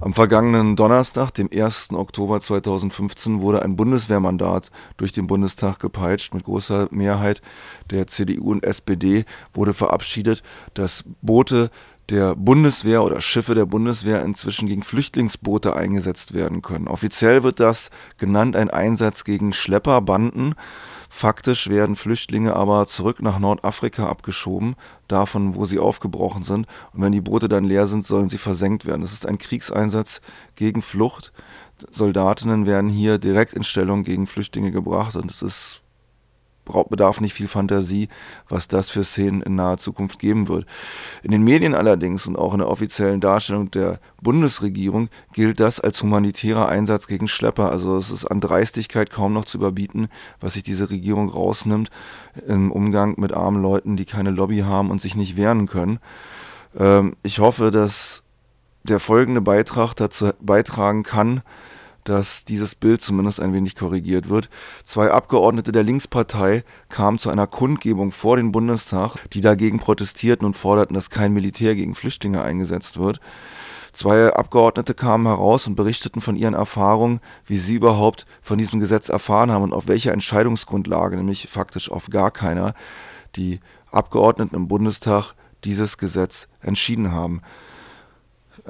Am vergangenen Donnerstag, dem 1. Oktober 2015, wurde ein Bundeswehrmandat durch den Bundestag gepeitscht. Mit großer Mehrheit der CDU und SPD wurde verabschiedet, dass Boote der Bundeswehr oder Schiffe der Bundeswehr inzwischen gegen Flüchtlingsboote eingesetzt werden können. Offiziell wird das genannt ein Einsatz gegen Schlepperbanden. Faktisch werden Flüchtlinge aber zurück nach Nordafrika abgeschoben, davon, wo sie aufgebrochen sind. Und wenn die Boote dann leer sind, sollen sie versenkt werden. Das ist ein Kriegseinsatz gegen Flucht. Soldatinnen werden hier direkt in Stellung gegen Flüchtlinge gebracht und es ist bedarf nicht viel Fantasie, was das für Szenen in naher Zukunft geben wird. In den Medien allerdings und auch in der offiziellen Darstellung der Bundesregierung gilt das als humanitärer Einsatz gegen Schlepper. Also es ist an Dreistigkeit kaum noch zu überbieten, was sich diese Regierung rausnimmt im Umgang mit armen Leuten, die keine Lobby haben und sich nicht wehren können. Ähm, ich hoffe, dass der folgende Beitrag dazu beitragen kann, dass dieses Bild zumindest ein wenig korrigiert wird. Zwei Abgeordnete der Linkspartei kamen zu einer Kundgebung vor den Bundestag, die dagegen protestierten und forderten, dass kein Militär gegen Flüchtlinge eingesetzt wird. Zwei Abgeordnete kamen heraus und berichteten von ihren Erfahrungen, wie sie überhaupt von diesem Gesetz erfahren haben und auf welcher Entscheidungsgrundlage, nämlich faktisch auf gar keiner, die Abgeordneten im Bundestag dieses Gesetz entschieden haben.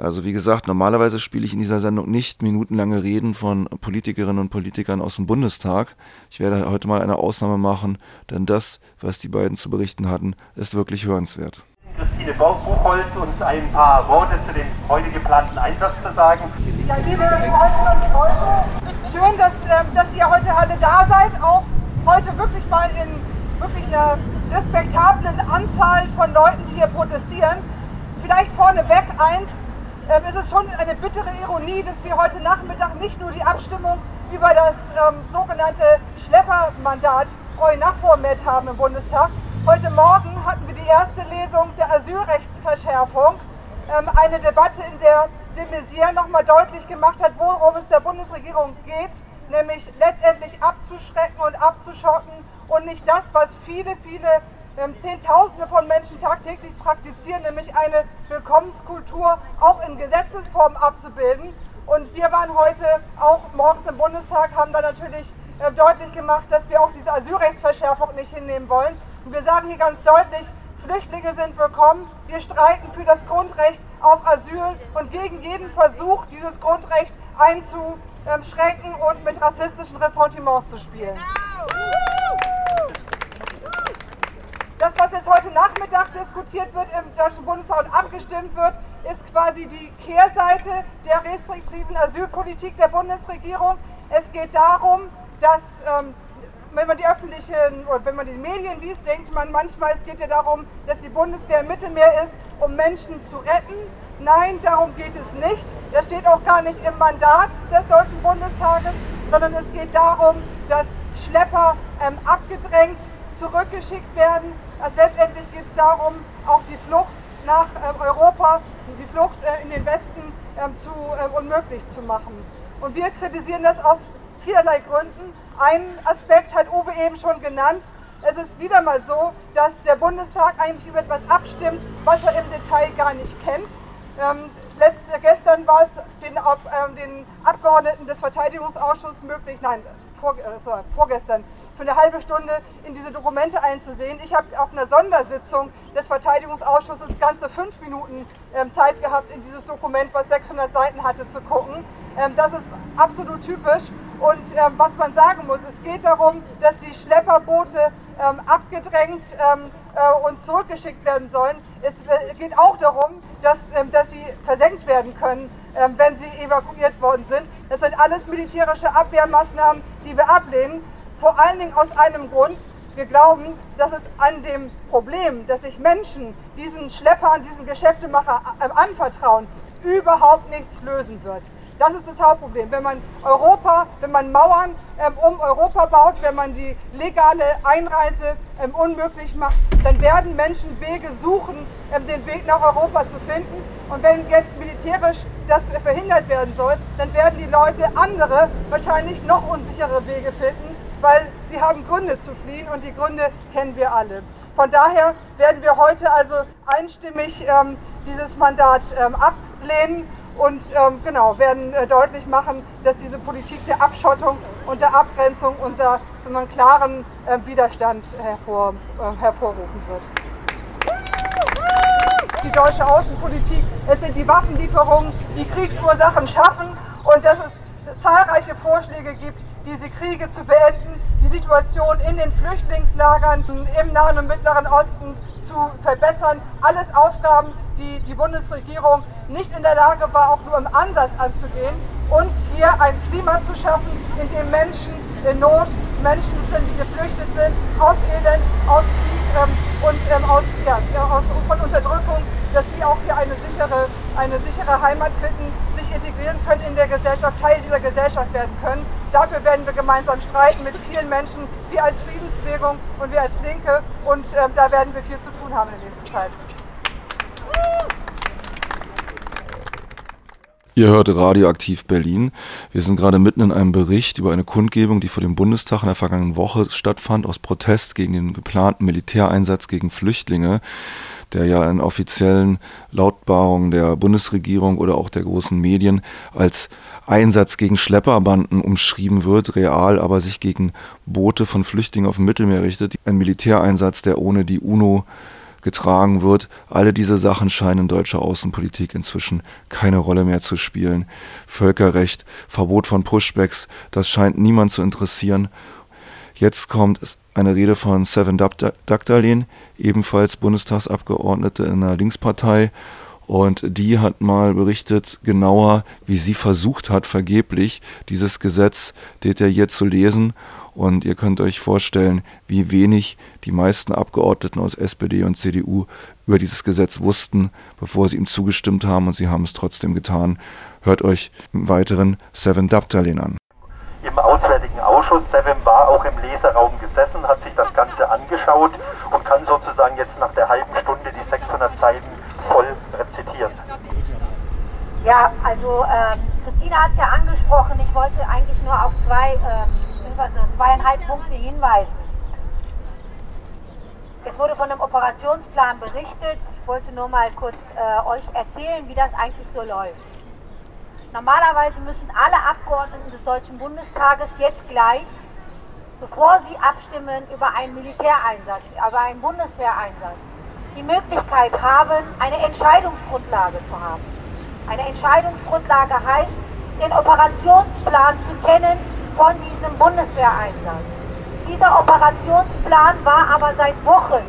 Also wie gesagt, normalerweise spiele ich in dieser Sendung nicht minutenlange Reden von Politikerinnen und Politikern aus dem Bundestag. Ich werde heute mal eine Ausnahme machen, denn das, was die beiden zu berichten hatten, ist wirklich hörenswert. Christine Buchholz uns ein paar Worte zu dem heute geplanten Einsatz zu sagen. Ja, liebe Freundinnen und Freunde, schön, dass, äh, dass ihr heute alle da seid, auch heute wirklich mal in wirklich einer respektablen Anzahl von Leuten, die hier protestieren. Vielleicht vorneweg eins, ähm, es ist schon eine bittere Ironie, dass wir heute Nachmittag nicht nur die Abstimmung über das ähm, sogenannte Schleppermandat EUNAVFOR-Med haben im Bundestag. Heute Morgen hatten wir die erste Lesung der Asylrechtsverschärfung. Ähm, eine Debatte, in der de Maizière nochmal deutlich gemacht hat, worum es der Bundesregierung geht, nämlich letztendlich abzuschrecken und abzuschotten und nicht das, was viele, viele ähm, Zehntausende von Menschen tagtäglich praktizieren, nämlich eine Willkommenskultur auch in Gesetzesform abzubilden. Und wir waren heute auch morgens im Bundestag, haben da natürlich äh, deutlich gemacht, dass wir auch diese Asylrechtsverschärfung nicht hinnehmen wollen. Und wir sagen hier ganz deutlich, Flüchtlinge sind willkommen. Wir streiten für das Grundrecht auf Asyl und gegen jeden Versuch, dieses Grundrecht einzuschränken und mit rassistischen Ressentiments zu spielen. Genau. Das, was jetzt heute Nachmittag diskutiert wird im Deutschen Bundestag und abgestimmt wird, ist quasi die Kehrseite der restriktiven Asylpolitik der Bundesregierung. Es geht darum, dass ähm, wenn man die öffentlichen oder wenn man die Medien liest, denkt man manchmal, es geht ja darum, dass die Bundeswehr im Mittelmeer ist, um Menschen zu retten. Nein, darum geht es nicht. Das steht auch gar nicht im Mandat des Deutschen Bundestages, sondern es geht darum, dass Schlepper ähm, abgedrängt zurückgeschickt werden. Also letztendlich geht es darum, auch die Flucht nach äh, Europa, die Flucht äh, in den Westen äh, zu, ähm, unmöglich zu machen. Und wir kritisieren das aus vielerlei Gründen. Einen Aspekt hat Uwe eben schon genannt. Es ist wieder mal so, dass der Bundestag eigentlich über etwas abstimmt, was er im Detail gar nicht kennt. Ähm, letzte, gestern war es den, äh, den Abgeordneten des Verteidigungsausschusses möglich, nein, vor, äh, vorgestern, für eine halbe Stunde in diese Dokumente einzusehen. Ich habe auf einer Sondersitzung des Verteidigungsausschusses ganze fünf Minuten ähm, Zeit gehabt, in dieses Dokument, was 600 Seiten hatte, zu gucken. Ähm, das ist absolut typisch. Und ähm, was man sagen muss, es geht darum, dass die Schlepperboote abgedrängt äh, und zurückgeschickt werden sollen. Es äh, geht auch darum, dass, dass sie versenkt werden können, wenn sie evakuiert worden sind. Das sind alles militärische Abwehrmaßnahmen, die wir ablehnen. Vor allen Dingen aus einem Grund. Wir glauben, dass es an dem Problem, dass sich Menschen diesen Schleppern, diesen Geschäftemacher äh, anvertrauen, überhaupt nichts lösen wird. Das ist das Hauptproblem. Wenn man Europa, wenn man Mauern ähm, um Europa baut, wenn man die legale Einreise ähm, unmöglich macht, dann werden Menschen Wege suchen, ähm, den Weg nach Europa zu finden. Und wenn jetzt militärisch das verhindert werden soll, dann werden die Leute andere, wahrscheinlich noch unsichere Wege finden, weil sie haben Gründe zu fliehen und die Gründe kennen wir alle. Von daher werden wir heute also einstimmig ähm, dieses Mandat ähm, ablehnen und ähm, genau, werden äh, deutlich machen, dass diese Politik der Abschottung und der Abgrenzung unser einen klaren äh, Widerstand hervor, äh, hervorrufen wird. Die deutsche Außenpolitik, es sind die Waffenlieferungen, die Kriegsursachen schaffen und dass es zahlreiche Vorschläge gibt, diese Kriege zu beenden, die Situation in den Flüchtlingslagern im Nahen und Mittleren Osten zu verbessern. Alles Aufgaben, die die Bundesregierung nicht in der Lage war, auch nur im Ansatz anzugehen und hier ein Klima zu schaffen, in dem Menschen in Not, Menschen sind, die geflüchtet sind, aus Elend, aus Krieg und aus, ja, aus, von Unterdrückung, dass sie auch hier eine sichere, eine sichere Heimat finden, sich integrieren können in der Gesellschaft, Teil dieser Gesellschaft werden können. Dafür werden wir gemeinsam streiten mit vielen Menschen, wir als Friedensbewegung und wir als Linke und ähm, da werden wir viel zu tun haben in der nächsten Zeit. Ihr hört Radioaktiv Berlin. Wir sind gerade mitten in einem Bericht über eine Kundgebung, die vor dem Bundestag in der vergangenen Woche stattfand, aus Protest gegen den geplanten Militäreinsatz gegen Flüchtlinge, der ja in offiziellen Lautbarungen der Bundesregierung oder auch der großen Medien als Einsatz gegen Schlepperbanden umschrieben wird, real aber sich gegen Boote von Flüchtlingen auf dem Mittelmeer richtet. Ein Militäreinsatz, der ohne die UNO getragen wird. Alle diese Sachen scheinen in deutscher Außenpolitik inzwischen keine Rolle mehr zu spielen. Völkerrecht, Verbot von Pushbacks, das scheint niemand zu interessieren. Jetzt kommt eine Rede von Seven Dagdalin, ebenfalls Bundestagsabgeordnete in einer Linkspartei. Und die hat mal berichtet genauer, wie sie versucht hat, vergeblich dieses Gesetz detailliert zu lesen und ihr könnt euch vorstellen, wie wenig die meisten Abgeordneten aus SPD und CDU über dieses Gesetz wussten, bevor sie ihm zugestimmt haben. Und sie haben es trotzdem getan. Hört euch im Weiteren Seven Daptalin an. Im Auswärtigen Ausschuss, Seven war auch im Leseraum gesessen, hat sich das Ganze angeschaut und kann sozusagen jetzt nach der halben Stunde die 600 Seiten. Ja, also äh, Christina hat es ja angesprochen, ich wollte eigentlich nur auf zwei äh, beziehungsweise zweieinhalb Punkte hinweisen. Es wurde von einem Operationsplan berichtet. Ich wollte nur mal kurz äh, euch erzählen, wie das eigentlich so läuft. Normalerweise müssen alle Abgeordneten des Deutschen Bundestages jetzt gleich, bevor sie abstimmen über einen Militäreinsatz, über einen Bundeswehreinsatz, die Möglichkeit haben, eine Entscheidungsgrundlage zu haben. Eine Entscheidungsgrundlage heißt, den Operationsplan zu kennen, von diesem Bundeswehreinsatz. Dieser Operationsplan war aber seit Wochen,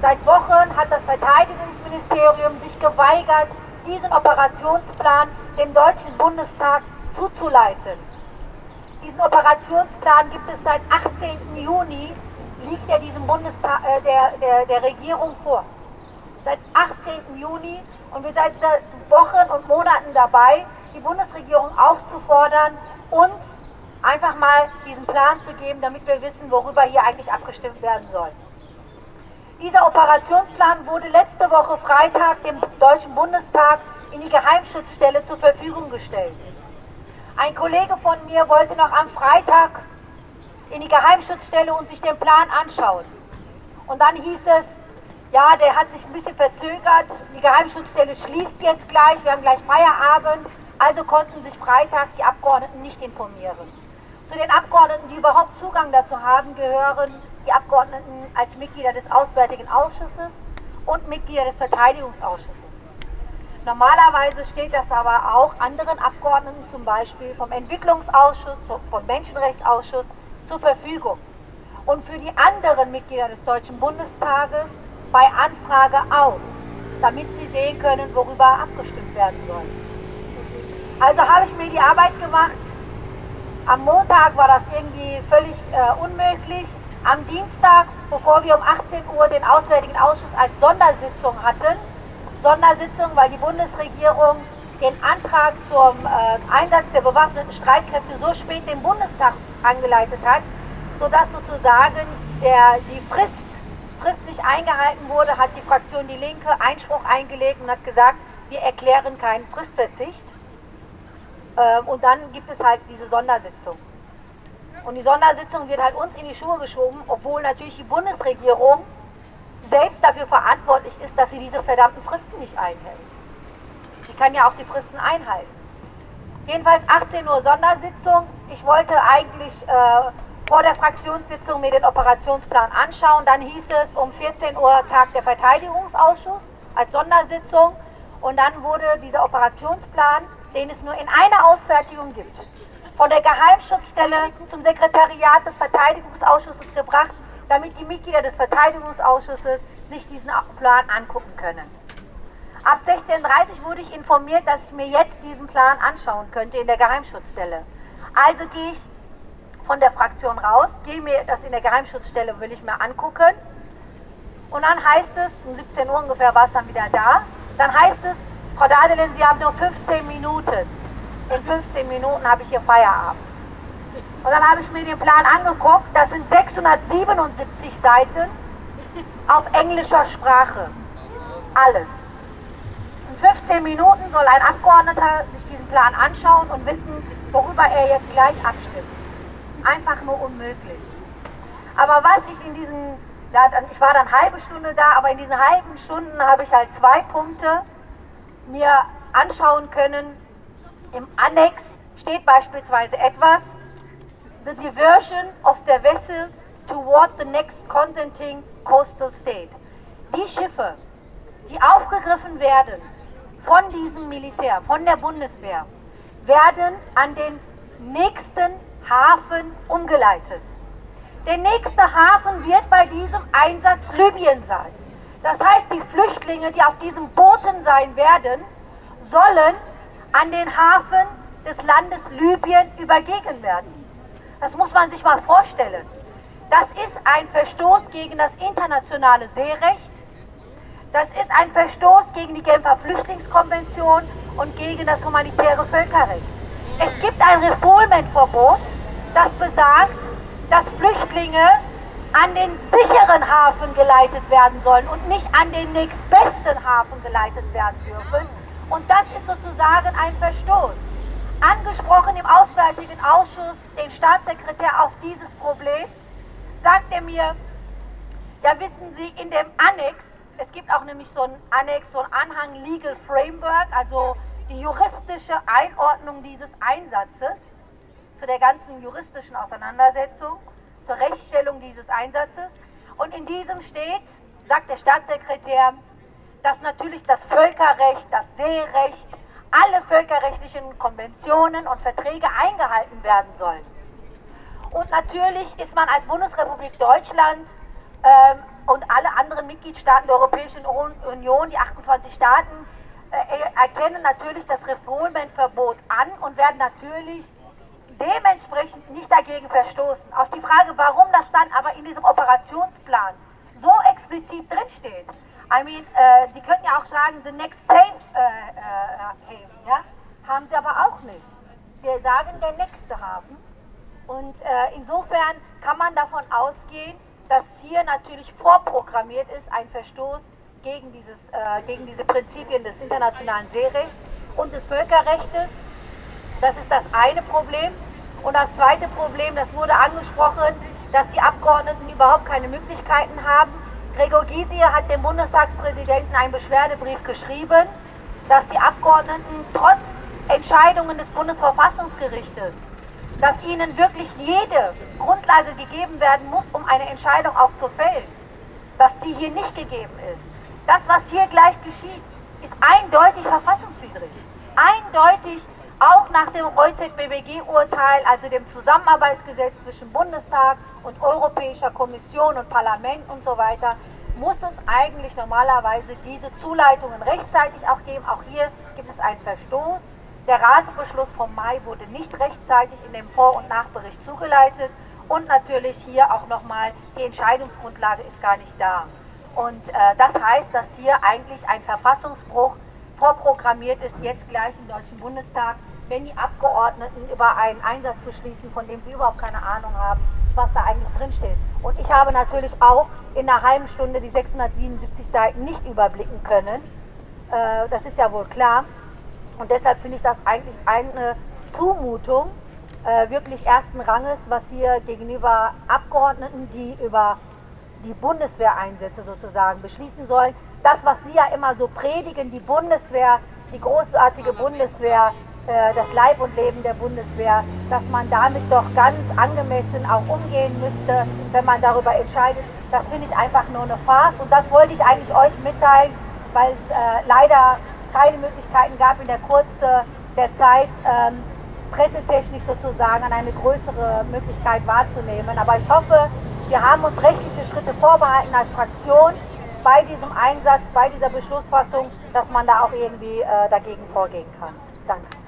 seit Wochen hat das Verteidigungsministerium sich geweigert, diesen Operationsplan dem Deutschen Bundestag zuzuleiten. Diesen Operationsplan gibt es seit 18. Juni, liegt er diesem Bundestag, äh, der, der, der Regierung vor. Seit 18. Juni und wir sind seit Wochen und Monaten dabei, die Bundesregierung aufzufordern, uns einfach mal diesen Plan zu geben, damit wir wissen, worüber hier eigentlich abgestimmt werden soll. Dieser Operationsplan wurde letzte Woche Freitag dem Deutschen Bundestag in die Geheimschutzstelle zur Verfügung gestellt. Ein Kollege von mir wollte noch am Freitag in die Geheimschutzstelle und sich den Plan anschauen. Und dann hieß es, ja, der hat sich ein bisschen verzögert, die Geheimschutzstelle schließt jetzt gleich, wir haben gleich Feierabend, also konnten sich Freitag die Abgeordneten nicht informieren. Zu den Abgeordneten, die überhaupt Zugang dazu haben, gehören die Abgeordneten als Mitglieder des Auswärtigen Ausschusses und Mitglieder des Verteidigungsausschusses. Normalerweise steht das aber auch anderen Abgeordneten, zum Beispiel vom Entwicklungsausschuss, vom Menschenrechtsausschuss, zur Verfügung. Und für die anderen Mitglieder des Deutschen Bundestages bei Anfrage auch, damit sie sehen können, worüber abgestimmt werden soll. Also habe ich mir die Arbeit gemacht, am Montag war das irgendwie völlig äh, unmöglich. Am Dienstag, bevor wir um 18 Uhr den Auswärtigen Ausschuss als Sondersitzung hatten, Sondersitzung, weil die Bundesregierung den Antrag zum äh, Einsatz der bewaffneten Streitkräfte so spät dem Bundestag angeleitet hat, sodass sozusagen der, die Frist fristlich eingehalten wurde, hat die Fraktion Die Linke Einspruch eingelegt und hat gesagt, wir erklären keinen Fristverzicht. Ähm, und dann gibt es halt diese Sondersitzung. Und die Sondersitzung wird halt uns in die Schuhe geschoben, obwohl natürlich die Bundesregierung selbst dafür verantwortlich ist, dass sie diese verdammten Fristen nicht einhält. Die kann ja auch die Fristen einhalten. Jedenfalls 18 Uhr Sondersitzung. Ich wollte eigentlich äh, vor der Fraktionssitzung mir den Operationsplan anschauen. Dann hieß es um 14 Uhr Tag der Verteidigungsausschuss als Sondersitzung. Und dann wurde dieser Operationsplan, den es nur in einer Ausfertigung gibt, von der Geheimschutzstelle zum Sekretariat des Verteidigungsausschusses gebracht, damit die Mitglieder des Verteidigungsausschusses sich diesen Plan angucken können. Ab 16.30 Uhr wurde ich informiert, dass ich mir jetzt diesen Plan anschauen könnte in der Geheimschutzstelle. Also gehe ich von der Fraktion raus, gehe mir das in der Geheimschutzstelle, will ich mir angucken. Und dann heißt es, um 17 Uhr ungefähr war es dann wieder da, dann heißt es, Frau Dadelin, Sie haben nur 15 Minuten. In 15 Minuten habe ich hier Feierabend. Und dann habe ich mir den Plan angeguckt, das sind 677 Seiten auf englischer Sprache. Alles. In 15 Minuten soll ein Abgeordneter sich diesen Plan anschauen und wissen, worüber er jetzt gleich abstimmt. Einfach nur unmöglich. Aber was ich in diesen, ich war dann halbe Stunde da, aber in diesen halben Stunden habe ich halt zwei Punkte mir anschauen können. Im Annex steht beispielsweise etwas, the diversion of the vessels toward the next consenting coastal state. Die Schiffe, die aufgegriffen werden von diesem Militär, von der Bundeswehr, werden an den nächsten Hafen umgeleitet. Der nächste Hafen wird bei diesem Einsatz Libyen sein. Das heißt, die Flüchtlinge, die auf diesen Booten sein werden, sollen an den Hafen des Landes Libyen übergeben werden. Das muss man sich mal vorstellen. Das ist ein Verstoß gegen das internationale Seerecht. Das ist ein Verstoß gegen die Genfer Flüchtlingskonvention und gegen das humanitäre Völkerrecht. Es gibt ein Refoulement-Verbot, das besagt, dass Flüchtlinge an den sicheren Hafen geleitet werden sollen und nicht an den nächstbesten Hafen geleitet werden dürfen. Und das ist sozusagen ein Verstoß. Angesprochen im Auswärtigen Ausschuss den Staatssekretär auf dieses Problem, sagt er mir, ja wissen Sie, in dem Annex, es gibt auch nämlich so ein Annex, so ein Anhang Legal Framework, also die juristische Einordnung dieses Einsatzes zu der ganzen juristischen Auseinandersetzung, zur Rechtsstellung dieses Einsatzes. Und in diesem steht, sagt der Staatssekretär, dass natürlich das Völkerrecht, das Seerecht, alle völkerrechtlichen Konventionen und Verträge eingehalten werden sollen. Und natürlich ist man als Bundesrepublik Deutschland ähm, und alle anderen Mitgliedstaaten der Europäischen Union, die 28 Staaten, äh, erkennen natürlich das Refoulement-Verbot an und werden natürlich dementsprechend nicht dagegen verstoßen. Auf die Frage, warum das dann aber in diesem Operationsplan so explizit drinsteht, I mean, äh, die könnten ja auch sagen, the next safe äh, äh, haven, ja? Haben sie aber auch nicht. Sie sagen, der nächste Hafen. Und äh, insofern kann man davon ausgehen, dass hier natürlich vorprogrammiert ist ein Verstoß gegen, dieses, äh, gegen diese Prinzipien des internationalen Seerechts und des Völkerrechts. Das ist das eine Problem. Und das zweite Problem, das wurde angesprochen, dass die Abgeordneten überhaupt keine Möglichkeiten haben, Gregor Gysi hat dem Bundestagspräsidenten einen Beschwerdebrief geschrieben, dass die Abgeordneten trotz Entscheidungen des Bundesverfassungsgerichtes, dass ihnen wirklich jede Grundlage gegeben werden muss, um eine Entscheidung auch zu fällen, dass sie hier nicht gegeben ist. Das, was hier gleich geschieht, ist eindeutig verfassungswidrig. Eindeutig auch nach dem EuZBBG-Urteil, also dem Zusammenarbeitsgesetz zwischen Bundestag und Europäischer Kommission und Parlament und so weiter, muss es eigentlich normalerweise diese Zuleitungen rechtzeitig auch geben. Auch hier gibt es einen Verstoß. Der Ratsbeschluss vom Mai wurde nicht rechtzeitig in dem Vor- und Nachbericht zugeleitet. Und natürlich hier auch nochmal, die Entscheidungsgrundlage ist gar nicht da. Und äh, das heißt, dass hier eigentlich ein Verfassungsbruch vorprogrammiert ist, jetzt gleich im Deutschen Bundestag, wenn die Abgeordneten über einen Einsatz beschließen, von dem sie überhaupt keine Ahnung haben, was da eigentlich drinsteht. Und ich habe natürlich auch in einer halben Stunde die 677 Seiten nicht überblicken können. Äh, das ist ja wohl klar. Und deshalb finde ich das eigentlich eine Zumutung äh, wirklich ersten Ranges, was hier gegenüber Abgeordneten, die über die Bundeswehreinsätze sozusagen beschließen sollen. Das, was Sie ja immer so predigen, die Bundeswehr die großartige Bundeswehr, äh, das Leib und Leben der Bundeswehr, dass man damit doch ganz angemessen auch umgehen müsste, wenn man darüber entscheidet. Das finde ich einfach nur eine Farce und das wollte ich eigentlich euch mitteilen, weil es äh, leider keine Möglichkeiten gab in der Kurze der Zeit, ähm, pressetechnisch sozusagen eine größere Möglichkeit wahrzunehmen. Aber ich hoffe, wir haben uns rechtliche Schritte vorbehalten als Fraktion bei diesem Einsatz, bei dieser Beschlussfassung, dass man da auch irgendwie äh, dagegen vorgehen kann. Danke.